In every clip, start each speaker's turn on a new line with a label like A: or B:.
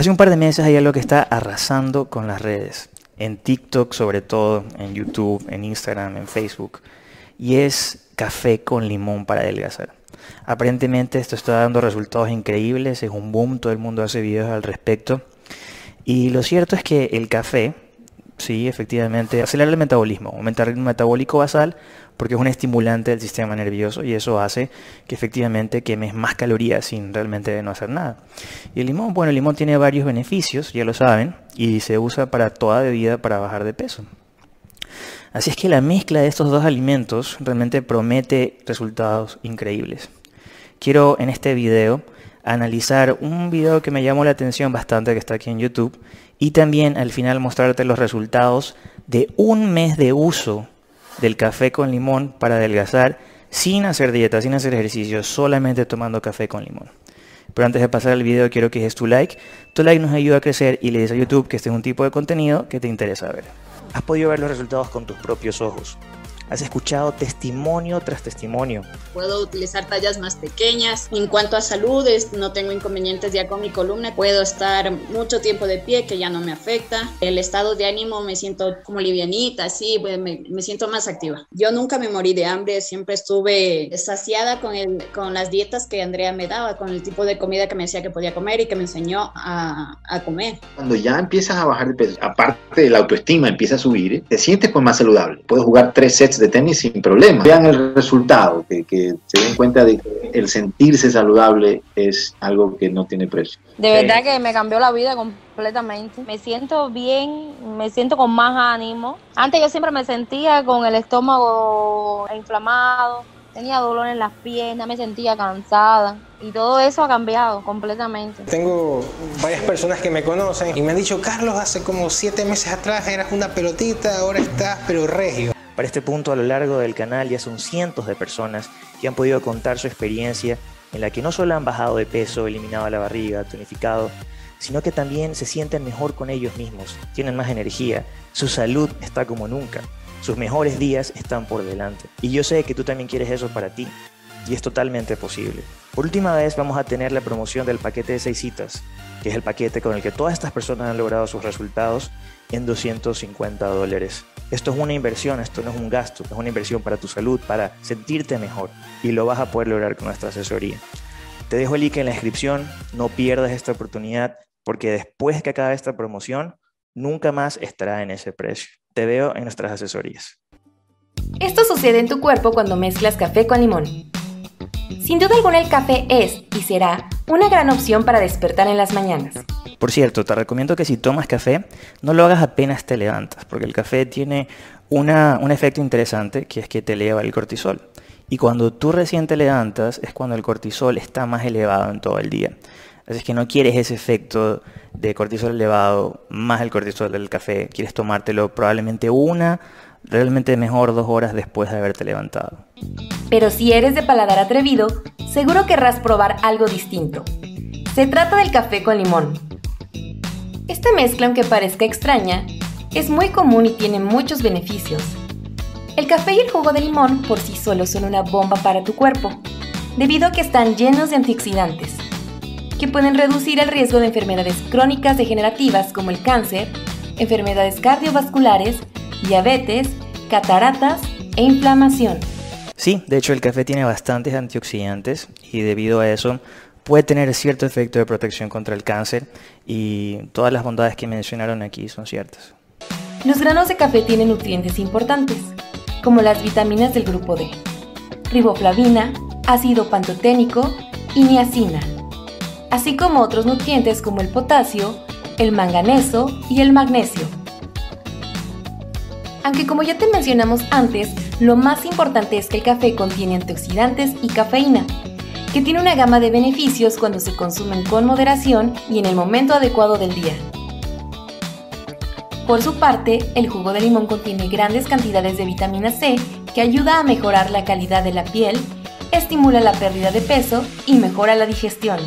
A: Hace un par de meses hay algo que está arrasando con las redes, en TikTok sobre todo, en YouTube, en Instagram, en Facebook, y es café con limón para adelgazar. Aparentemente esto está dando resultados increíbles, es un boom, todo el mundo hace videos al respecto. Y lo cierto es que el café, sí, efectivamente, acelera el metabolismo, aumenta el ritmo metabólico basal porque es un estimulante del sistema nervioso y eso hace que efectivamente quemes más calorías sin realmente no hacer nada. Y el limón, bueno, el limón tiene varios beneficios, ya lo saben, y se usa para toda bebida para bajar de peso. Así es que la mezcla de estos dos alimentos realmente promete resultados increíbles. Quiero en este video analizar un video que me llamó la atención bastante que está aquí en YouTube y también al final mostrarte los resultados de un mes de uso del café con limón para adelgazar sin hacer dieta, sin hacer ejercicio, solamente tomando café con limón. Pero antes de pasar al video quiero que dejes tu like. Tu like nos ayuda a crecer y le dices a YouTube que este es un tipo de contenido que te interesa ver. Has podido ver los resultados con tus propios ojos. Has escuchado testimonio tras testimonio.
B: Puedo utilizar tallas más pequeñas. En cuanto a salud, no tengo inconvenientes ya con mi columna. Puedo estar mucho tiempo de pie, que ya no me afecta. El estado de ánimo me siento como livianita, así, me, me siento más activa. Yo nunca me morí de hambre, siempre estuve saciada con, el, con las dietas que Andrea me daba, con el tipo de comida que me decía que podía comer y que me enseñó a, a comer.
C: Cuando ya empiezas a bajar de peso, aparte de la autoestima empieza a subir, te sientes pues más saludable. Puedes jugar tres sets de tenis sin problema. Vean el resultado, que, que, se den cuenta de que el sentirse saludable es algo que no tiene precio.
D: De verdad que me cambió la vida completamente. Me siento bien, me siento con más ánimo. Antes yo siempre me sentía con el estómago inflamado, tenía dolor en las piernas, me sentía cansada y todo eso ha cambiado completamente.
E: Tengo varias personas que me conocen y me han dicho, Carlos, hace como siete meses atrás eras una pelotita, ahora estás pero regio.
A: Para este punto a lo largo del canal ya son cientos de personas que han podido contar su experiencia en la que no solo han bajado de peso, eliminado la barriga, tonificado, sino que también se sienten mejor con ellos mismos, tienen más energía, su salud está como nunca, sus mejores días están por delante. Y yo sé que tú también quieres eso para ti, y es totalmente posible. Por última vez vamos a tener la promoción del paquete de 6 citas, que es el paquete con el que todas estas personas han logrado sus resultados en 250 dólares. Esto es una inversión, esto no es un gasto, es una inversión para tu salud, para sentirte mejor y lo vas a poder lograr con nuestra asesoría. Te dejo el link en la descripción, no pierdas esta oportunidad porque después que acabe esta promoción, nunca más estará en ese precio. Te veo en nuestras asesorías.
F: Esto sucede en tu cuerpo cuando mezclas café con limón. Sin duda alguna el café es y será una gran opción para despertar en las mañanas.
A: Por cierto, te recomiendo que si tomas café, no lo hagas apenas te levantas, porque el café tiene una, un efecto interesante que es que te eleva el cortisol. Y cuando tú recién te levantas es cuando el cortisol está más elevado en todo el día. Así es que no quieres ese efecto de cortisol elevado más el cortisol del café. Quieres tomártelo probablemente una, realmente mejor dos horas después de haberte levantado.
F: Pero si eres de paladar atrevido, seguro querrás probar algo distinto. Se trata del café con limón. Esta mezcla, aunque parezca extraña, es muy común y tiene muchos beneficios. El café y el jugo de limón por sí solos son una bomba para tu cuerpo, debido a que están llenos de antioxidantes, que pueden reducir el riesgo de enfermedades crónicas degenerativas como el cáncer, enfermedades cardiovasculares, diabetes, cataratas e inflamación.
A: Sí, de hecho el café tiene bastantes antioxidantes y debido a eso puede tener cierto efecto de protección contra el cáncer y todas las bondades que mencionaron aquí son ciertas.
F: Los granos de café tienen nutrientes importantes, como las vitaminas del grupo D, riboflavina, ácido pantoténico y niacina, así como otros nutrientes como el potasio, el manganeso y el magnesio. Aunque como ya te mencionamos antes, lo más importante es que el café contiene antioxidantes y cafeína, que tiene una gama de beneficios cuando se consumen con moderación y en el momento adecuado del día. Por su parte, el jugo de limón contiene grandes cantidades de vitamina C que ayuda a mejorar la calidad de la piel, estimula la pérdida de peso y mejora la digestión.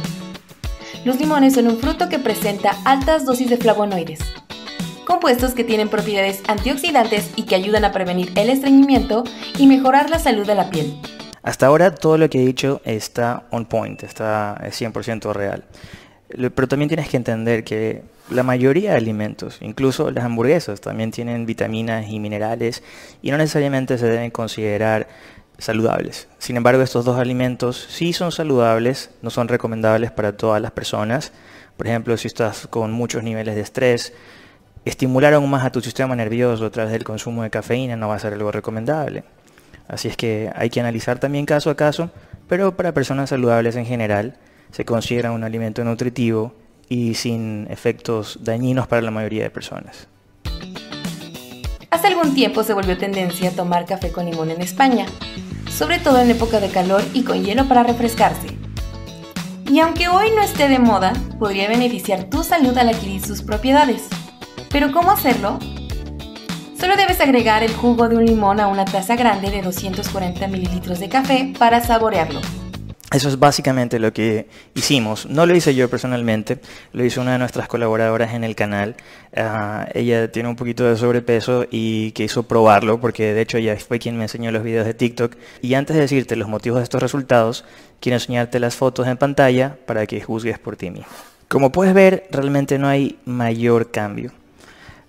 F: Los limones son un fruto que presenta altas dosis de flavonoides, compuestos que tienen propiedades antioxidantes y que ayudan a prevenir el estreñimiento y mejorar la salud de la piel.
A: Hasta ahora todo lo que he dicho está on point, está 100% real. pero también tienes que entender que la mayoría de alimentos, incluso las hamburguesas, también tienen vitaminas y minerales y no necesariamente se deben considerar saludables. Sin embargo, estos dos alimentos sí son saludables, no son recomendables para todas las personas. Por ejemplo, si estás con muchos niveles de estrés, estimular aún más a tu sistema nervioso a través del consumo de cafeína no va a ser algo recomendable. Así es que hay que analizar también caso a caso, pero para personas saludables en general se considera un alimento nutritivo y sin efectos dañinos para la mayoría de personas.
F: Hace algún tiempo se volvió tendencia a tomar café con limón en España, sobre todo en época de calor y con hielo para refrescarse. Y aunque hoy no esté de moda, podría beneficiar tu salud al adquirir sus propiedades. ¿Pero cómo hacerlo? Solo debes agregar el jugo de un limón a una taza grande de 240 mililitros de café para saborearlo.
A: Eso es básicamente lo que hicimos. No lo hice yo personalmente, lo hizo una de nuestras colaboradoras en el canal. Ah, ella tiene un poquito de sobrepeso y quiso probarlo porque de hecho ella fue quien me enseñó los videos de TikTok. Y antes de decirte los motivos de estos resultados, quiero enseñarte las fotos en pantalla para que juzgues por ti mismo. Como puedes ver, realmente no hay mayor cambio.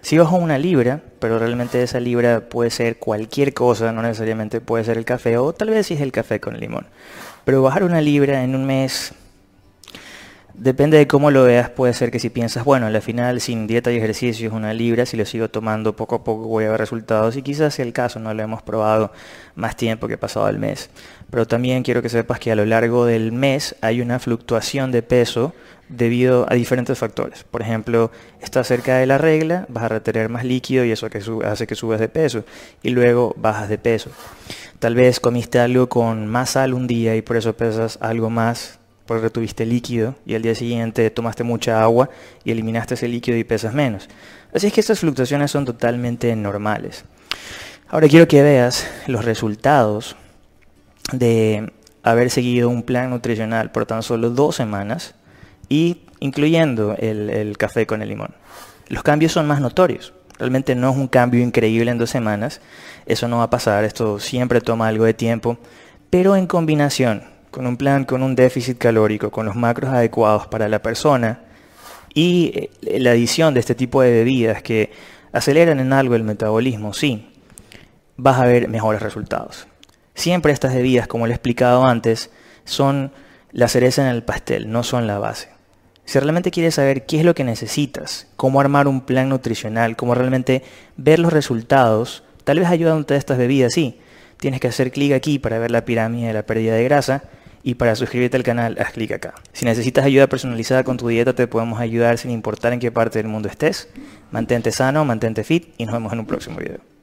A: Si bajo una libra, pero realmente esa libra puede ser cualquier cosa, no necesariamente puede ser el café o tal vez si es el café con limón. Pero bajar una libra en un mes, depende de cómo lo veas, puede ser que si piensas, bueno, al final sin dieta y ejercicio es una libra, si lo sigo tomando poco a poco voy a ver resultados y quizás sea el caso, no lo hemos probado más tiempo que pasado el mes. Pero también quiero que sepas que a lo largo del mes hay una fluctuación de peso debido a diferentes factores. Por ejemplo, estás cerca de la regla, vas a retener más líquido y eso hace que subas de peso y luego bajas de peso. Tal vez comiste algo con más sal un día y por eso pesas algo más porque tuviste líquido y al día siguiente tomaste mucha agua y eliminaste ese líquido y pesas menos. Así es que estas fluctuaciones son totalmente normales. Ahora quiero que veas los resultados de haber seguido un plan nutricional por tan solo dos semanas y incluyendo el, café con el limón. Los cambios son más notorios. Realmente no es un cambio increíble en dos semanas. Eso no va a pasar. Esto siempre toma algo de tiempo. Pero en combinación con un plan con un déficit calórico, con los macros adecuados para la persona y eh, la adición de este tipo de bebidas que aceleran en algo el metabolismo, sí, vas a ver mejores resultados. Siempre estas bebidas, como le he explicado antes, son la cereza en el pastel, no son la base. Si realmente quieres saber qué es lo que necesitas, cómo armar un plan nutricional, cómo realmente ver los resultados, tal vez ayudándote de estas bebidas, sí. Tienes que hacer clic aquí para ver la pirámide de la pérdida de grasa y para suscribirte al canal haz clic acá. Si necesitas ayuda personalizada con tu dieta te podemos ayudar sin importar en qué parte del mundo estés. Mantente sano, mantente fit y nos vemos en un próximo video.